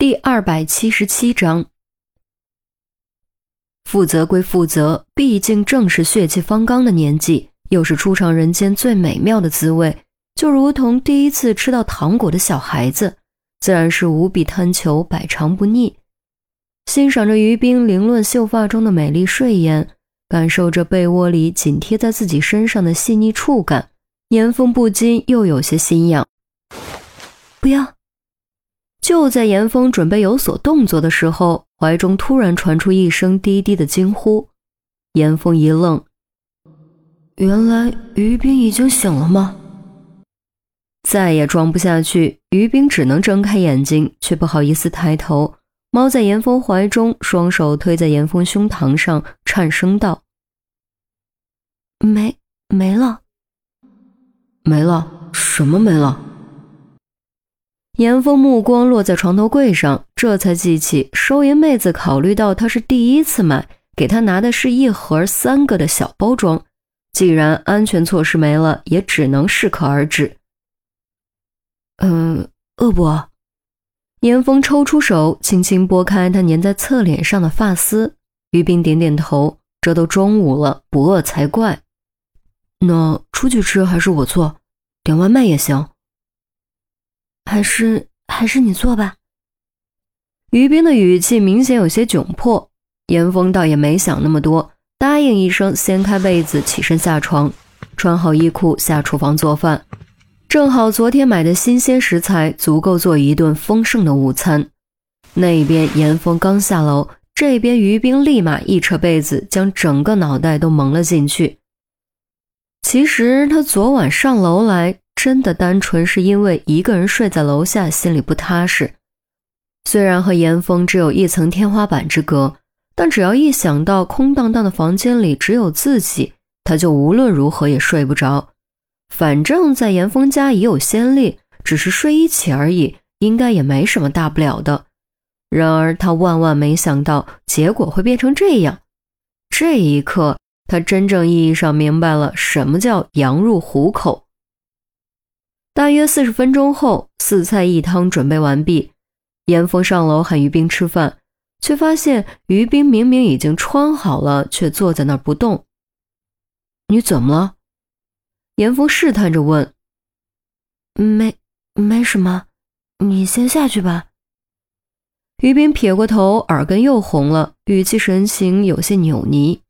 第二百七十七章，负责归负责，毕竟正是血气方刚的年纪，又是初尝人间最美妙的滋味，就如同第一次吃到糖果的小孩子，自然是无比贪求，百尝不腻。欣赏着于冰凌乱秀发中的美丽睡颜，感受着被窝里紧贴在自己身上的细腻触感，严峰不禁又有些心痒。不要。就在严峰准备有所动作的时候，怀中突然传出一声低低的惊呼。严峰一愣，原来于冰已经醒了吗？再也装不下去，于冰只能睁开眼睛，却不好意思抬头，猫在严峰怀中，双手推在严峰胸膛上，颤声道：“没没了，没了，什么没了？”严峰目光落在床头柜上，这才记起收银妹子考虑到他是第一次买，给他拿的是一盒三个的小包装。既然安全措施没了，也只能适可而止。嗯，饿不饿？严峰抽出手，轻轻拨开他粘在侧脸上的发丝。于冰点点头，这都中午了，不饿才怪。那出去吃还是我做？点外卖也行。还是还是你做吧。于冰的语气明显有些窘迫，严峰倒也没想那么多，答应一声，掀开被子，起身下床，穿好衣裤下厨房做饭。正好昨天买的新鲜食材足够做一顿丰盛的午餐。那边严峰刚下楼，这边于冰立马一扯被子，将整个脑袋都蒙了进去。其实他昨晚上楼来。真的单纯是因为一个人睡在楼下心里不踏实。虽然和严峰只有一层天花板之隔，但只要一想到空荡荡的房间里只有自己，他就无论如何也睡不着。反正，在严峰家已有先例，只是睡一起而已，应该也没什么大不了的。然而，他万万没想到结果会变成这样。这一刻，他真正意义上明白了什么叫羊入虎口。大约四十分钟后，四菜一汤准备完毕。严峰上楼喊于冰吃饭，却发现于冰明明已经穿好了，却坐在那儿不动。你怎么了？严峰试探着问。没，没什么，你先下去吧。于冰撇过头，耳根又红了，语气神情有些扭捏。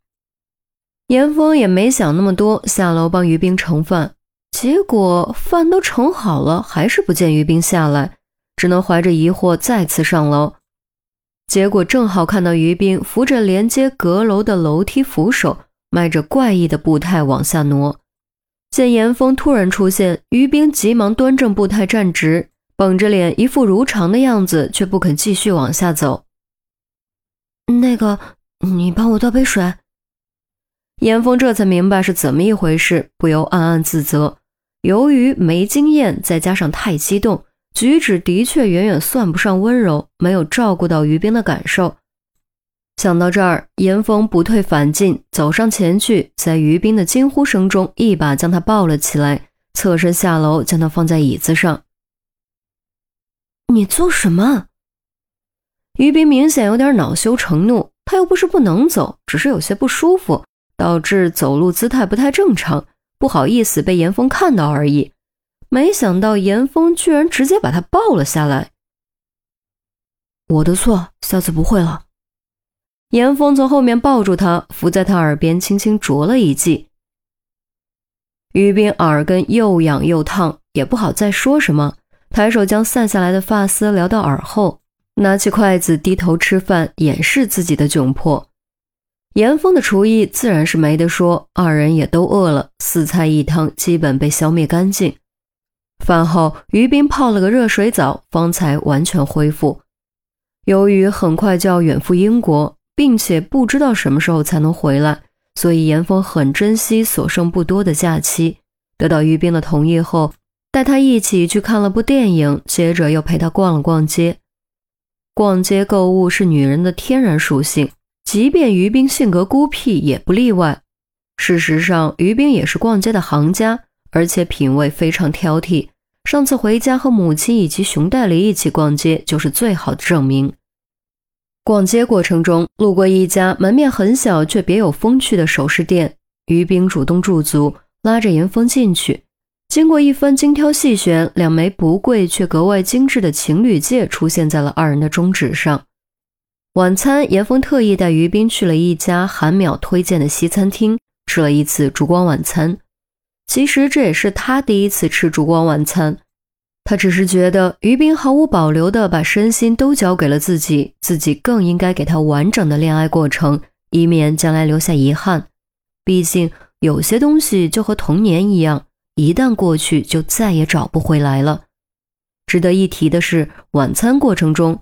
严峰也没想那么多，下楼帮于冰盛饭。结果饭都盛好了，还是不见于冰下来，只能怀着疑惑再次上楼。结果正好看到于冰扶着连接阁楼的楼梯扶手，迈着怪异的步态往下挪。见严峰突然出现，于冰急忙端正步态站直，绷着脸，一副如常的样子，却不肯继续往下走。那个，你帮我倒杯水。严峰这才明白是怎么一回事，不由暗暗自责。由于没经验，再加上太激动，举止的确远远算不上温柔，没有照顾到于冰的感受。想到这儿，严峰不退反进，走上前去，在于冰的惊呼声中，一把将他抱了起来，侧身下楼，将他放在椅子上。你做什么？于冰明显有点恼羞成怒，他又不是不能走，只是有些不舒服，导致走路姿态不太正常。不好意思被严峰看到而已，没想到严峰居然直接把他抱了下来。我的错，下次不会了。严峰从后面抱住他，伏在他耳边轻轻啄了一记。于斌耳根又痒又烫，也不好再说什么，抬手将散下来的发丝撩到耳后，拿起筷子低头吃饭，掩饰自己的窘迫。严峰的厨艺自然是没得说，二人也都饿了，四菜一汤基本被消灭干净。饭后，于斌泡了个热水澡，方才完全恢复。由于很快就要远赴英国，并且不知道什么时候才能回来，所以严峰很珍惜所剩不多的假期。得到于斌的同意后，带他一起去看了部电影，接着又陪他逛了逛街。逛街购物是女人的天然属性。即便于冰性格孤僻，也不例外。事实上，于冰也是逛街的行家，而且品味非常挑剔，上次回家和母亲以及熊代理一起逛街，就是最好的证明。逛街过程中，路过一家门面很小却别有风趣的首饰店，于冰主动驻足，拉着严峰进去。经过一番精挑细选，两枚不贵却格外精致的情侣戒出现在了二人的中指上。晚餐，严峰特意带于冰去了一家韩淼推荐的西餐厅，吃了一次烛光晚餐。其实这也是他第一次吃烛光晚餐，他只是觉得于冰毫无保留地把身心都交给了自己，自己更应该给他完整的恋爱过程，以免将来留下遗憾。毕竟有些东西就和童年一样，一旦过去就再也找不回来了。值得一提的是，晚餐过程中，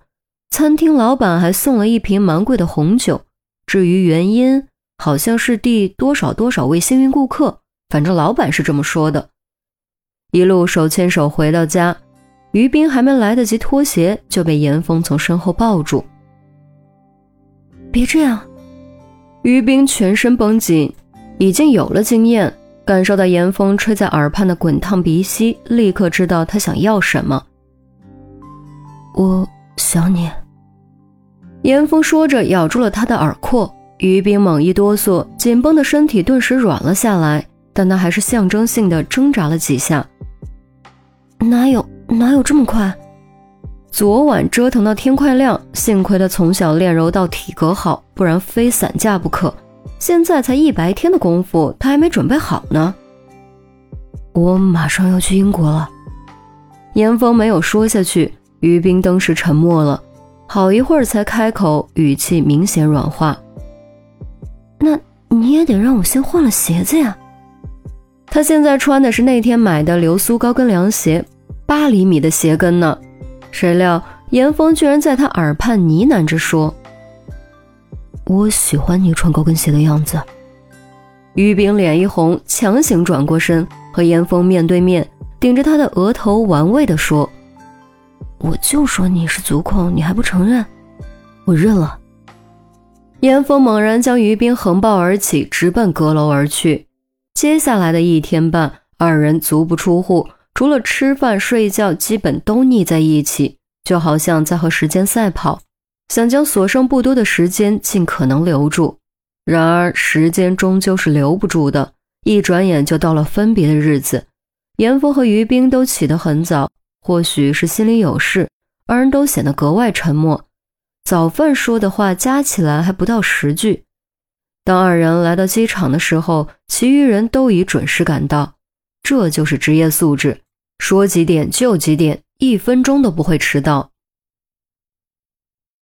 餐厅老板还送了一瓶蛮贵的红酒。至于原因，好像是第多少多少位幸运顾客。反正老板是这么说的。一路手牵手回到家，于冰还没来得及脱鞋，就被严峰从身后抱住。别这样！于冰全身绷紧，已经有了经验，感受到严峰吹在耳畔的滚烫鼻息，立刻知道他想要什么。我想你。严峰说着，咬住了他的耳廓。于冰猛一哆嗦，紧绷的身体顿时软了下来。但他还是象征性的挣扎了几下，哪有哪有这么快？昨晚折腾到天快亮，幸亏他从小练柔道，体格好，不然非散架不可。现在才一白天的功夫，他还没准备好呢。我马上要去英国了。严峰没有说下去，于冰当时沉默了好一会儿，才开口，语气明显软化。那你也得让我先换了鞋子呀。他现在穿的是那天买的流苏高跟凉鞋，八厘米的鞋跟呢。谁料严峰居然在他耳畔呢喃着说：“我喜欢你穿高跟鞋的样子。”于冰脸一红，强行转过身和严峰面对面，顶着他的额头玩味地说：“我就说你是足控，你还不承认？我认了。”严峰猛然将于冰横抱而起，直奔阁楼而去。接下来的一天半，二人足不出户，除了吃饭睡觉，基本都腻在一起，就好像在和时间赛跑，想将所剩不多的时间尽可能留住。然而时间终究是留不住的，一转眼就到了分别的日子。严峰和于冰都起得很早，或许是心里有事，二人都显得格外沉默。早饭说的话加起来还不到十句。当二人来到机场的时候，其余人都已准时赶到。这就是职业素质，说几点就几点，一分钟都不会迟到。